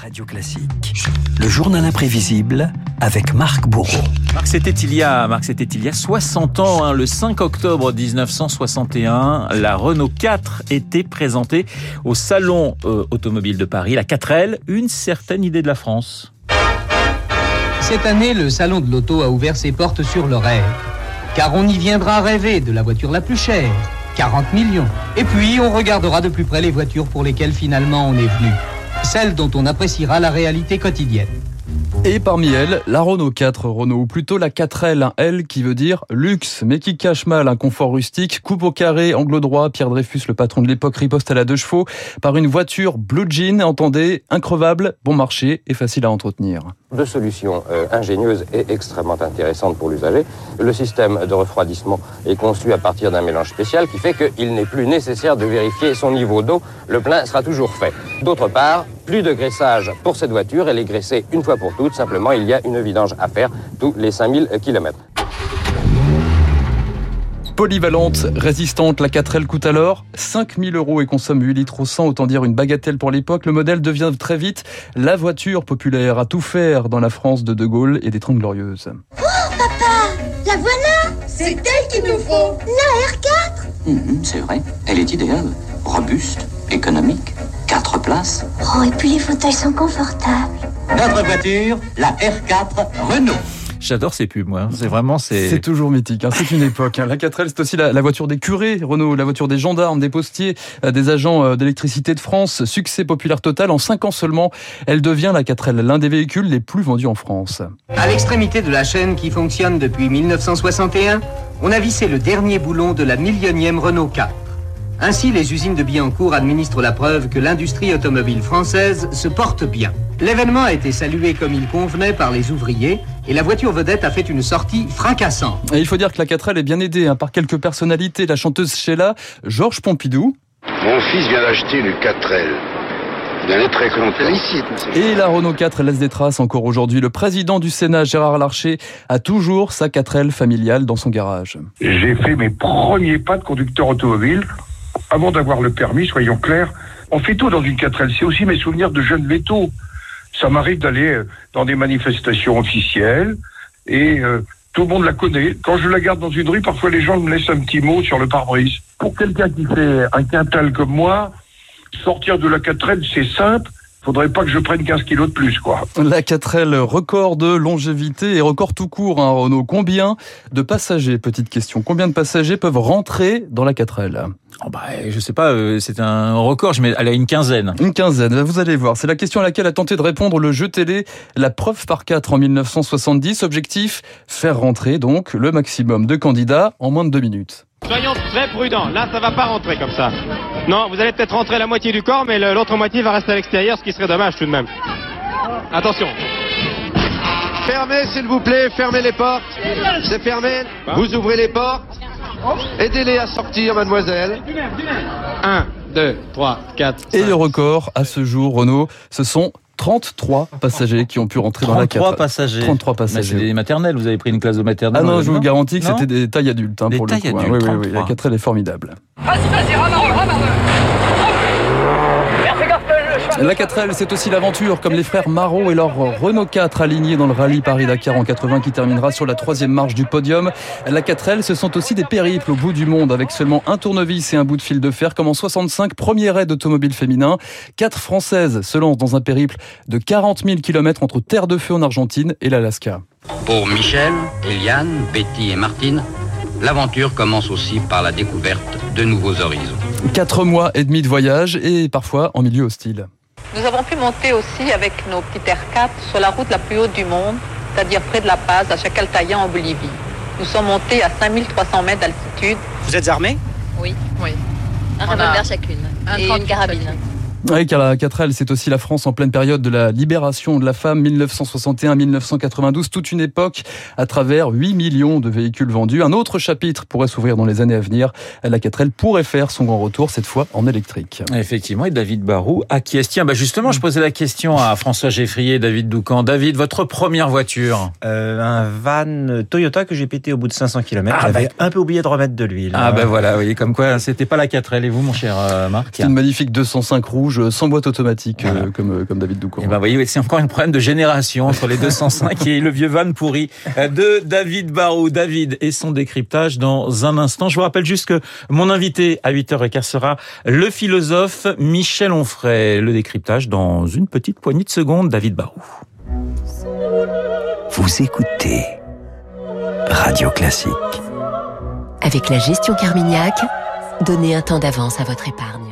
Radio Classique. Le journal imprévisible avec Marc Bourreau. Marc, c'était il y a, Marc, c'était il y a 60 ans, hein, le 5 octobre 1961, la Renault 4 était présentée au Salon euh, automobile de Paris, la 4L, une certaine idée de la France. Cette année, le Salon de l'Auto a ouvert ses portes sur le rêve. Car on y viendra rêver de la voiture la plus chère, 40 millions. Et puis, on regardera de plus près les voitures pour lesquelles finalement on est venu. Celles dont on appréciera la réalité quotidienne. Et parmi elles, la Renault 4 Renault, ou plutôt la 4L, un L qui veut dire luxe, mais qui cache mal un confort rustique, coupe au carré, angle droit, Pierre Dreyfus, le patron de l'époque, riposte à la deux chevaux, par une voiture blue jean, entendez, increvable, bon marché et facile à entretenir. Deux solutions euh, ingénieuses et extrêmement intéressantes pour l'usager. Le système de refroidissement est conçu à partir d'un mélange spécial qui fait qu'il n'est plus nécessaire de vérifier son niveau d'eau. Le plein sera toujours fait. D'autre part, plus de graissage pour cette voiture. Elle est graissée une fois pour toutes. Simplement, il y a une vidange à faire tous les 5000 km. Polyvalente, résistante, la 4L coûte alors 5000 euros et consomme 8 litres au 100, autant dire une bagatelle pour l'époque. Le modèle devient très vite la voiture populaire à tout faire dans la France de De Gaulle et des Trente Glorieuses. Oh papa, la voilà C'est elle qu'il nous faut La R4 mmh, C'est vrai, elle est idéale, robuste, économique, 4 places. Oh, et puis les fauteuils sont confortables. Notre voiture, la R4 Renault. J'adore ces pubs, moi. C'est vraiment, c'est. C'est toujours mythique. Hein. C'est une époque. Hein. La 4L, c'est aussi la, la, voiture des curés, Renault, la voiture des gendarmes, des postiers, euh, des agents euh, d'électricité de France. Succès populaire total. En 5 ans seulement, elle devient la 4L, l'un des véhicules les plus vendus en France. À l'extrémité de la chaîne qui fonctionne depuis 1961, on a vissé le dernier boulon de la millionième Renault 4. Ainsi, les usines de Billancourt administrent la preuve que l'industrie automobile française se porte bien. L'événement a été salué comme il convenait par les ouvriers et la voiture vedette a fait une sortie fracassante. Et il faut dire que la 4L est bien aidée hein, par quelques personnalités. La chanteuse Sheila, Georges Pompidou. Mon fils vient d'acheter une 4L. Il en est très content. Et la Renault 4 laisse des traces encore aujourd'hui. Le président du Sénat, Gérard Larcher, a toujours sa 4L familiale dans son garage. J'ai fait mes premiers pas de conducteur automobile avant d'avoir le permis, soyons clairs, on fait tout dans une 4L. C'est aussi mes souvenirs de jeunes vétos. Ça m'arrive d'aller euh, dans des manifestations officielles et euh, tout le monde la connaît. Quand je la garde dans une rue, parfois les gens me laissent un petit mot sur le pare-brise. Pour quelqu'un qui fait un quintal comme moi, sortir de la 4L, c'est simple faudrait pas que je prenne 15 kilos de plus, quoi. La 4L, record de longévité et record tout court, hein, Renault. Combien de passagers, petite question, combien de passagers peuvent rentrer dans la 4L oh bah, Je sais pas, euh, c'est un record, je mets, elle a une quinzaine. Une quinzaine, vous allez voir. C'est la question à laquelle a tenté de répondre le jeu télé La preuve par 4 en 1970. Objectif, faire rentrer donc le maximum de candidats en moins de deux minutes. Soyons très prudents, là ça va pas rentrer comme ça. Non, vous allez peut-être rentrer la moitié du corps, mais l'autre moitié va rester à l'extérieur, ce qui serait dommage tout de même. Attention. Fermez s'il vous plaît, fermez les portes. C'est fermé. Vous ouvrez les portes. Aidez-les à sortir, mademoiselle. 1, 2, 3, 4. Et le record à ce jour, Renault, ce sont 33 passagers qui ont pu rentrer dans la 4. 33 passagers. 33 passagers. C'est des maternelles, vous avez pris une classe de maternelle. Ah non, je vous garantis que c'était des tailles adultes. Hein, des pour tailles le coup. adultes, oui, oui, oui, la 4L est formidable. Vas-y, vas-y, ramasse, ramasse. La 4L, c'est aussi l'aventure, comme les frères Marot et leur Renault 4 alignés dans le rallye Paris-Dakar en 80 qui terminera sur la troisième marche du podium. La 4L, ce sont aussi des périples au bout du monde avec seulement un tournevis et un bout de fil de fer, comme en 65, premier raid automobile féminin. Quatre Françaises se lancent dans un périple de 40 000 km entre Terre de Feu en Argentine et l'Alaska. Pour Michel, Eliane, Betty et Martine, l'aventure commence aussi par la découverte de nouveaux horizons. Quatre mois et demi de voyage et parfois en milieu hostile. Nous avons pu monter aussi avec nos petits R4 sur la route la plus haute du monde, c'est-à-dire près de La Paz, à Chacaltaya en Bolivie. Nous sommes montés à 5300 mètres d'altitude. Vous êtes armés? Oui. Oui. Un revolver chacune et une carabine. Oui, car la 4L, c'est aussi la France en pleine période de la libération de la femme, 1961-1992, toute une époque à travers 8 millions de véhicules vendus. Un autre chapitre pourrait s'ouvrir dans les années à venir. La 4L pourrait faire son grand retour, cette fois en électrique. Effectivement, et David Barou acquiesce. Tiens, bah justement, je posais la question à François Geffrier et David Doucan. David, votre première voiture? Euh, Un van Toyota que j'ai pété au bout de 500 km. Ah, J'avais bah... un peu oublié de remettre de l'huile. Ah ben bah voilà, oui, comme quoi, c'était pas la 4L. Et vous, mon cher euh, Marc? C'est une magnifique 205 rouge rouge sans boîte automatique, comme, comme David Doucourant. Et ben, voyez, c'est encore un problème de génération entre les 205 et le vieux van pourri de David Barou. David et son décryptage dans un instant. Je vous rappelle juste que mon invité à 8h15 sera le philosophe Michel Onfray. Le décryptage dans une petite poignée de secondes. David Barou. Vous écoutez Radio Classique. Avec la gestion Carmignac, donnez un temps d'avance à votre épargne.